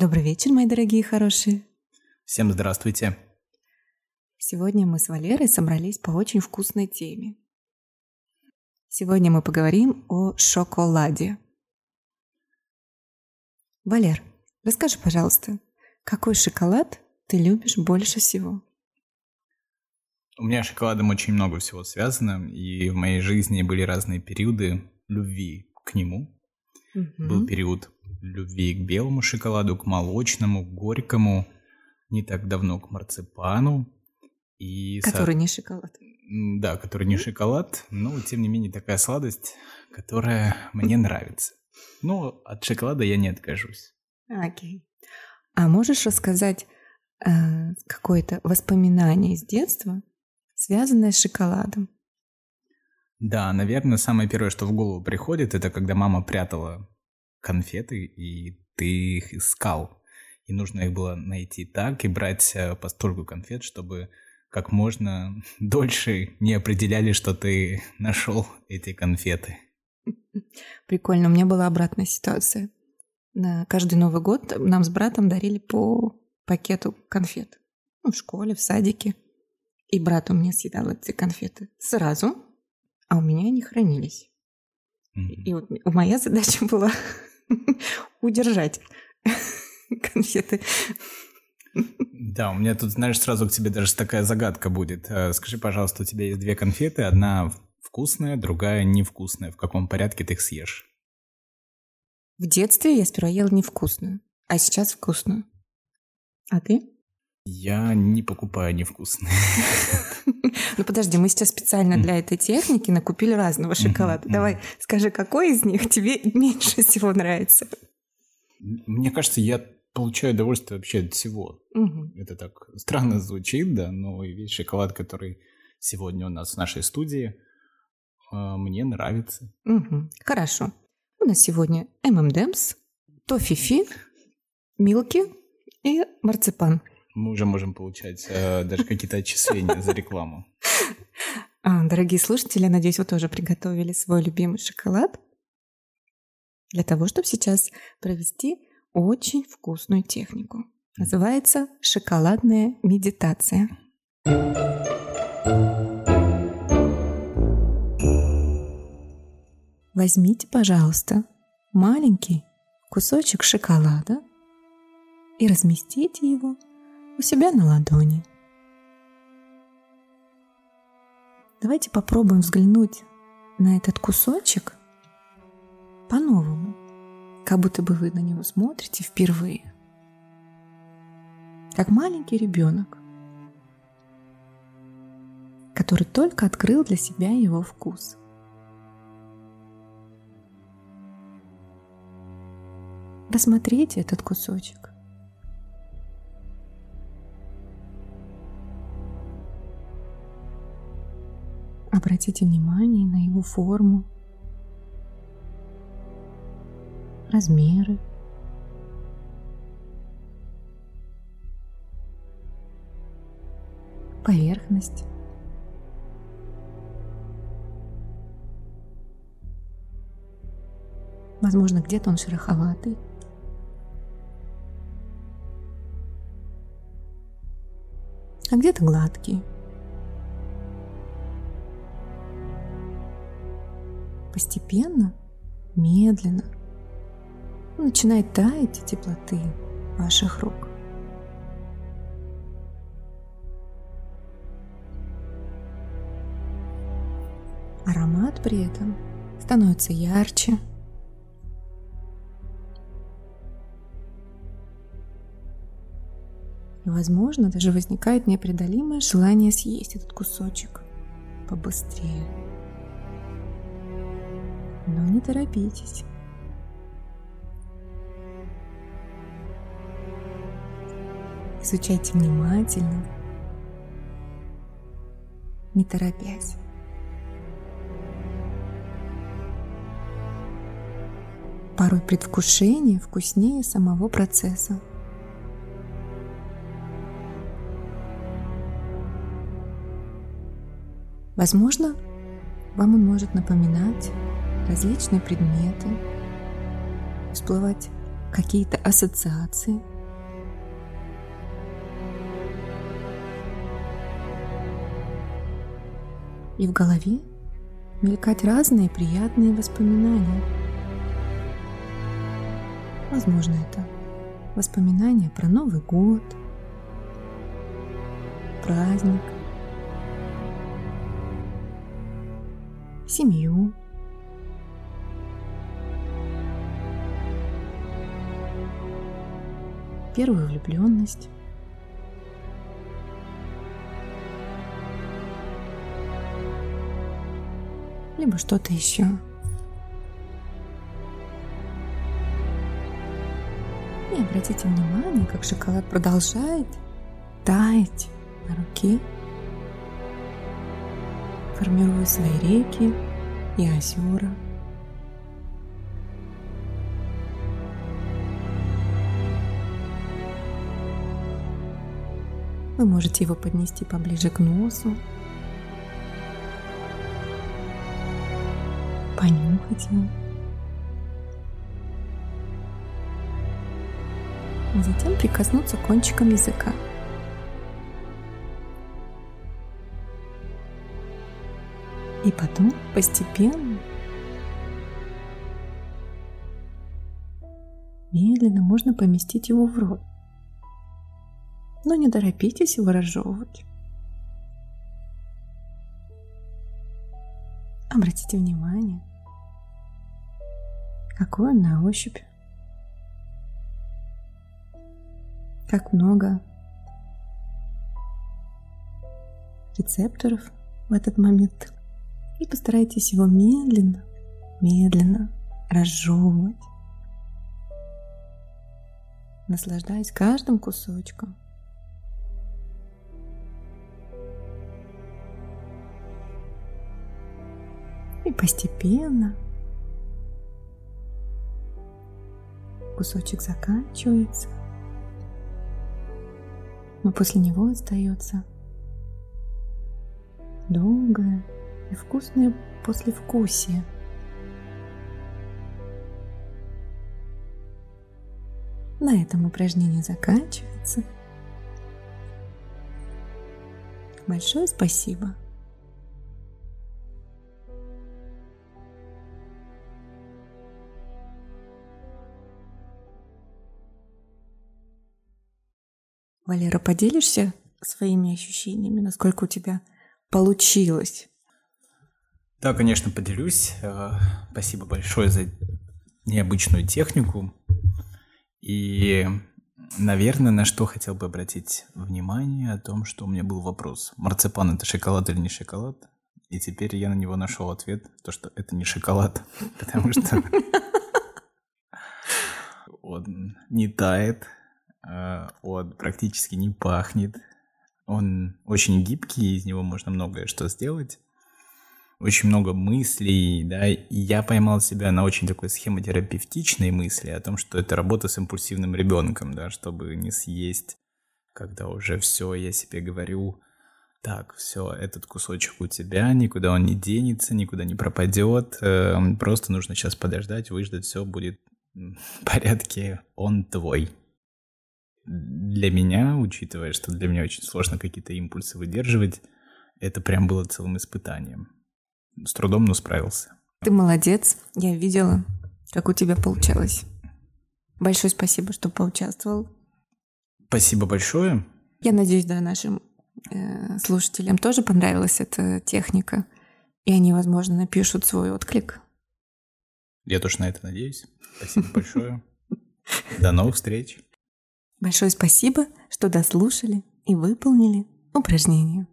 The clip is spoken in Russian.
Добрый вечер, мои дорогие хорошие. Всем здравствуйте. Сегодня мы с Валерой собрались по очень вкусной теме. Сегодня мы поговорим о шоколаде. Валер, расскажи, пожалуйста, какой шоколад ты любишь больше всего? У меня с шоколадом очень много всего связано, и в моей жизни были разные периоды любви к нему. Угу. Был период любви к белому шоколаду, к молочному, к горькому, не так давно к марципану. И который со... не шоколад. Да, который не шоколад, но тем не менее такая сладость, которая мне нравится. Но от шоколада я не откажусь. Окей. А можешь рассказать э, какое-то воспоминание из детства, связанное с шоколадом? Да, наверное, самое первое, что в голову приходит, это когда мама прятала конфеты, и ты их искал. И нужно их было найти так и брать э, постольку конфет, чтобы как можно дольше не определяли, что ты нашел эти конфеты. Прикольно, у меня была обратная ситуация. На каждый Новый год нам с братом дарили по пакету конфет. Ну, в школе, в садике. И брат у меня съедал эти конфеты сразу, а у меня они хранились. Mm-hmm. И вот моя задача была удержать конфеты. Да, у меня тут, знаешь, сразу к тебе даже такая загадка будет. Э, скажи, пожалуйста, у тебя есть две конфеты, одна вкусная, другая невкусная. В каком порядке ты их съешь? В детстве я сперва ела невкусную, а сейчас вкусную. А ты? Я не покупаю невкусные. Ну подожди, мы сейчас специально для этой техники накупили разного шоколада. Давай скажи, какой из них тебе меньше всего нравится? Мне кажется, я получаю удовольствие вообще от всего. Это так странно звучит, да, но весь шоколад, который сегодня у нас в нашей студии, а, мне нравится. Хорошо. У нас сегодня M&M's, Тофифи, Милки и марципан. Мы уже можем получать э, даже какие-то отчисления за рекламу. А, дорогие слушатели, надеюсь, вы тоже приготовили свой любимый шоколад для того, чтобы сейчас провести очень вкусную технику. Называется шоколадная медитация. Возьмите, пожалуйста, маленький кусочек шоколада и разместите его у себя на ладони. Давайте попробуем взглянуть на этот кусочек по-новому как будто бы вы на него смотрите впервые. Как маленький ребенок, который только открыл для себя его вкус. Рассмотрите этот кусочек. Обратите внимание на его форму, размеры. Поверхность. Возможно, где-то он шероховатый. А где-то гладкий. Постепенно, медленно – начинает таять теплоты ваших рук. Аромат при этом становится ярче. И, возможно, даже возникает непреодолимое желание съесть этот кусочек побыстрее. Но не торопитесь. Изучайте внимательно, не торопясь. Порой предвкушение вкуснее самого процесса. Возможно, вам он может напоминать различные предметы, всплывать какие-то ассоциации. И в голове мелькать разные приятные воспоминания. Возможно, это воспоминания про Новый год, праздник, семью, первую влюбленность. Либо что-то еще. И обратите внимание, как шоколад продолжает таять на руке, формируя свои реки и озера – Вы можете его поднести поближе к носу, понюхать его. Затем прикоснуться кончиком языка. И потом постепенно, медленно можно поместить его в рот но не торопитесь его разжевывать. Обратите внимание, какой он на ощупь, как много рецепторов в этот момент. И постарайтесь его медленно, медленно разжевывать, наслаждаясь каждым кусочком – И постепенно кусочек заканчивается, но после него остается долгое и вкусное послевкусие. На этом упражнение заканчивается. Большое спасибо. Валера, поделишься своими ощущениями, насколько у тебя получилось? Да, конечно, поделюсь. Э, спасибо большое за необычную технику. И, наверное, на что хотел бы обратить внимание, о том, что у меня был вопрос. Марципан – это шоколад или не шоколад? И теперь я на него нашел ответ, то, что это не шоколад, потому что он не тает, он практически не пахнет. Он очень гибкий, из него можно многое что сделать. Очень много мыслей, да, и я поймал себя на очень такой схемотерапевтичной мысли о том, что это работа с импульсивным ребенком, да, чтобы не съесть, когда уже все, я себе говорю, так, все, этот кусочек у тебя, никуда он не денется, никуда не пропадет, э, просто нужно сейчас подождать, выждать, все будет в порядке, он твой для меня, учитывая, что для меня очень сложно какие-то импульсы выдерживать, это прям было целым испытанием. С трудом, но справился. Ты молодец. Я видела, как у тебя получалось. Большое спасибо, что поучаствовал. Спасибо большое. Я надеюсь, да, нашим э, слушателям тоже понравилась эта техника, и они, возможно, напишут свой отклик. Я тоже на это надеюсь. Спасибо большое. До новых встреч. Большое спасибо, что дослушали и выполнили упражнение.